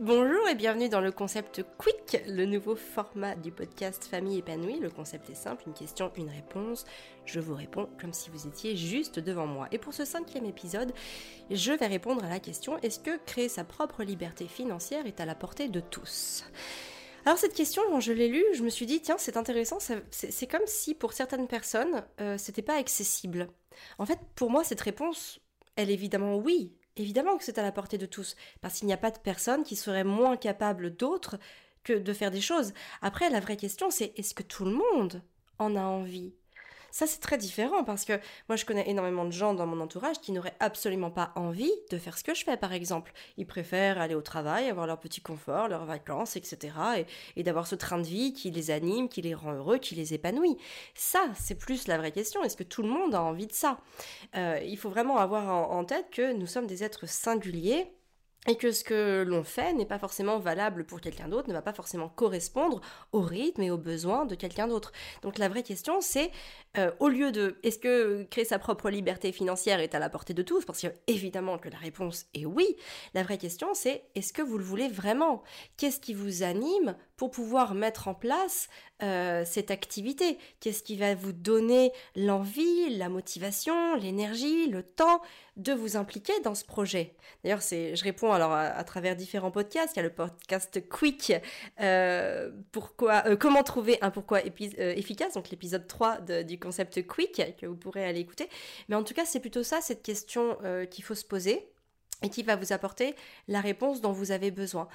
Bonjour et bienvenue dans le concept Quick, le nouveau format du podcast Famille épanouie. Le concept est simple, une question, une réponse. Je vous réponds comme si vous étiez juste devant moi. Et pour ce cinquième épisode, je vais répondre à la question est-ce que créer sa propre liberté financière est à la portée de tous? Alors cette question, quand je l'ai lue, je me suis dit tiens c'est intéressant, c'est comme si pour certaines personnes euh, c'était pas accessible. En fait pour moi cette réponse, elle est évidemment oui, Évidemment que c'est à la portée de tous, parce qu'il n'y a pas de personne qui serait moins capable d'autres que de faire des choses. Après, la vraie question, c'est est-ce que tout le monde en a envie? Ça, c'est très différent parce que moi, je connais énormément de gens dans mon entourage qui n'auraient absolument pas envie de faire ce que je fais, par exemple. Ils préfèrent aller au travail, avoir leur petit confort, leurs vacances, etc. et, d'avoir ce train de vie qui les anime, qui les rend heureux, qui les épanouit. Ça, c'est plus la vraie question. Est-ce que tout le monde a envie de ça? Euh, Il faut vraiment avoir en tête que nous sommes des êtres singuliers et que ce que l'on fait n'est pas forcément valable pour quelqu'un d'autre, ne va pas forcément correspondre au rythme et aux besoins de quelqu'un d'autre. Donc la vraie question c'est, euh, au lieu de est-ce que créer sa propre liberté financière est à la portée de tous, parce que évidemment que la réponse est oui, la vraie question c'est est-ce que vous le voulez vraiment? Qu'est-ce qui vous anime pour pouvoir mettre en place euh, cette activité? Qu'est-ce qui va vous donner l'envie, la motivation, l'énergie, le temps de vous impliquer dans ce projet? D'ailleurs c'est, je réponds alors à, travers différents podcasts. Il y a le podcast Quick, euh, pourquoi, euh, comment trouver un pourquoi euh, efficace, donc l'épisode 3 du concept Quick que vous pourrez aller écouter. Mais en tout cas, c'est plutôt ça, cette question qu'il faut se poser et qui va vous apporter la réponse dont vous avez besoin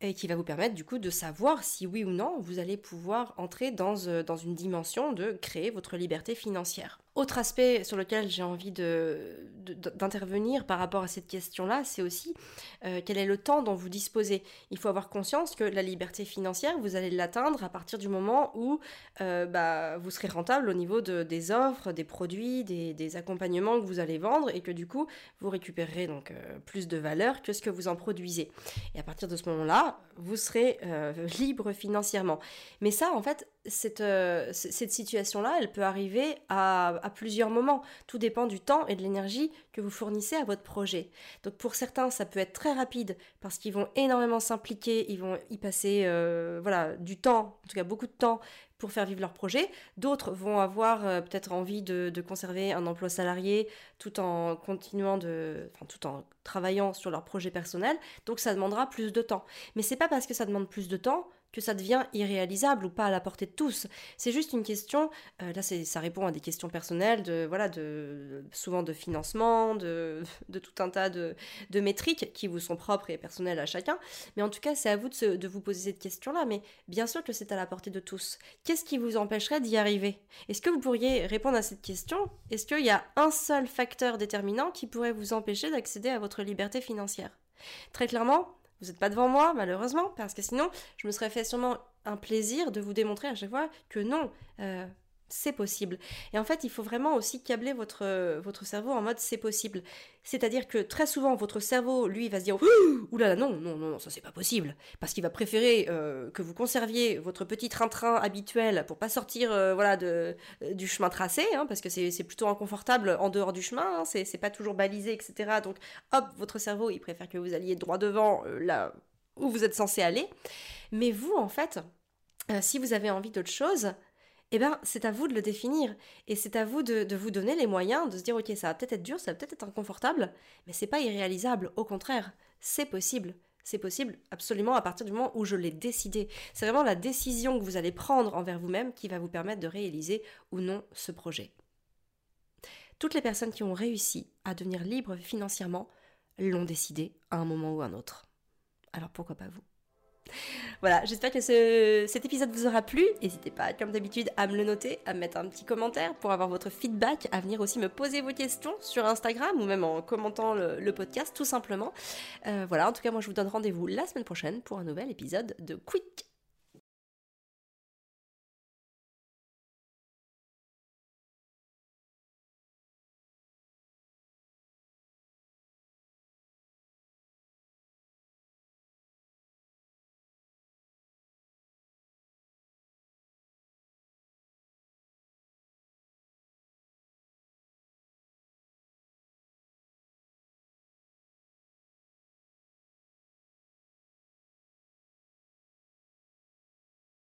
et qui va vous permettre du coup de savoir si oui ou non vous allez pouvoir entrer dans, dans une dimension de créer votre liberté financière. Autre aspect sur lequel j'ai envie d'intervenir par rapport à cette question-là, c'est aussi euh, quel est le temps dont vous disposez. Il faut avoir conscience que la liberté financière, vous allez l'atteindre à partir du moment où euh, bah, vous serez rentable au niveau de, des offres, des produits, des, des, accompagnements que vous allez vendre et que du coup, vous récupérerez donc euh, plus de valeur que ce que vous en produisez. Et à partir de ce moment-là, vous serez libre financièrement. Mais ça, en fait, cette, cette situation-là, elle peut arriver à à plusieurs moments. Tout dépend du temps et de l'énergie que vous fournissez à votre projet. Donc pour certains, ça peut être très rapide parce qu'ils vont énormément s'impliquer, ils vont y passer euh, voilà du temps, en tout cas beaucoup de temps pour faire vivre leur projet. D'autres vont avoir euh, peut-être envie de, de, conserver un emploi salarié tout en continuant de, enfin tout en travaillant sur leur projet personnel. Donc ça demandera plus de temps. Mais c'est pas parce que ça demande plus de temps que ça devient irréalisable ou pas à la portée de tous. C'est juste une question, euh, là ça répond à des questions personnelles, voilà, souvent de financement, de, tout un tas de, métriques qui vous sont propres et personnelles à chacun. Mais en tout cas, c'est à vous de vous poser cette question-là. Mais bien sûr que c'est à la portée de tous. Qu'est-ce qui vous empêcherait d'y arriver? Est-ce que vous pourriez répondre à cette question? Est-ce qu'il y a un seul facteur déterminant qui pourrait vous empêcher d'accéder à votre liberté financière? Très clairement, vous n'êtes pas devant moi, malheureusement, parce que sinon, je me serais fait sûrement un plaisir de vous démontrer à chaque fois que non, euh, c'est possible. Et en fait, il faut vraiment aussi câbler votre, votre cerveau en mode c'est possible. C'est-à-dire que très souvent, votre cerveau, lui, va se dire Ouh là là, non, non, non, ça c'est pas possible. Parce qu'il va préférer euh, que vous conserviez votre petit train-train habituel pour pas sortir euh, voilà, de, euh, du chemin tracé, hein, parce que c'est plutôt inconfortable en dehors du chemin, hein, c'est pas toujours balisé, etc. Donc, hop, votre cerveau, il préfère que vous alliez droit devant là où vous êtes censé aller. Mais vous, en fait, si vous avez envie d'autre chose, eh ben, c'est à vous de le définir. Et c'est à vous de, vous donner les moyens de se dire, ok, ça va peut-être être dur, ça va peut-être être inconfortable, mais c'est pas irréalisable. Au contraire, c'est possible. C'est possible absolument à partir du moment où je l'ai décidé. C'est vraiment la décision que vous allez prendre envers vous-même qui va vous permettre de réaliser ou non ce projet. Toutes les personnes qui ont réussi à devenir libres financièrement l'ont décidé à un moment ou à un autre. Alors pourquoi pas vous? Voilà, j'espère que cet épisode vous aura plu. N'hésitez pas, comme d'habitude, à me le noter, à me mettre un petit commentaire pour avoir votre feedback, à venir aussi me poser vos questions sur Instagram ou même en commentant le, podcast, tout simplement. Euh, voilà, en tout cas, moi je vous donne rendez-vous la semaine prochaine pour un nouvel épisode de Quick